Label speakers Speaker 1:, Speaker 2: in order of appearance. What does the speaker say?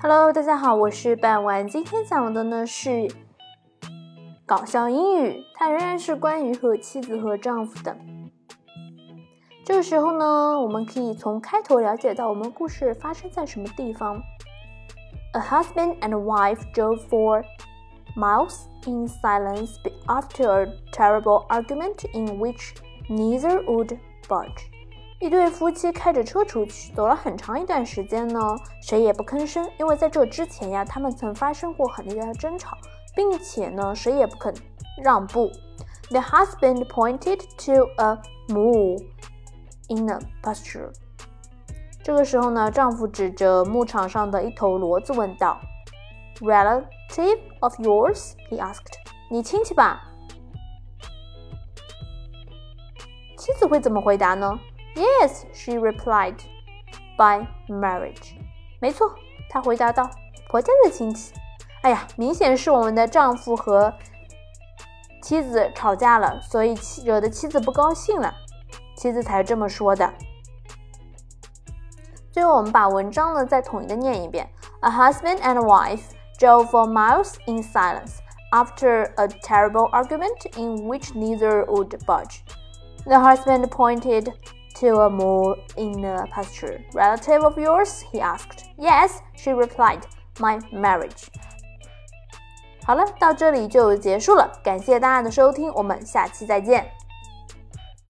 Speaker 1: Hello，大家好，我是半晚。今天讲的呢是搞笑英语，它仍然是关于和妻子和丈夫的。这个时候呢，我们可以从开头了解到我们故事发生在什么地方。A husband and wife drove for miles in silence after a terrible argument in which neither would budge. 一对夫妻开着车出去，走了很长一段时间呢，谁也不吭声，因为在这之前呀，他们曾发生过很厉害的争吵，并且呢，谁也不肯让步。The husband pointed to a mule in a pasture。这个时候呢，丈夫指着牧场上的一头骡子问道：“Relative of yours?” he asked。你亲戚吧？妻子会怎么回答呢 ？Yes, she replied. By marriage. 没错，她回答道：“婆家的亲戚。”哎呀，明显是我们的丈夫和妻子吵架了，所以妻惹得妻子不高兴了，妻子才这么说的。最后，我们把文章呢再统一的念一遍：A husband and a wife drove for miles in silence after a terrible argument in which neither would budge. The husband pointed to a mole in a pasture. Relative of yours? he asked. Yes, she replied. My marriage. 好了，到这里就结束了，感谢大家的收听，我们下期再见。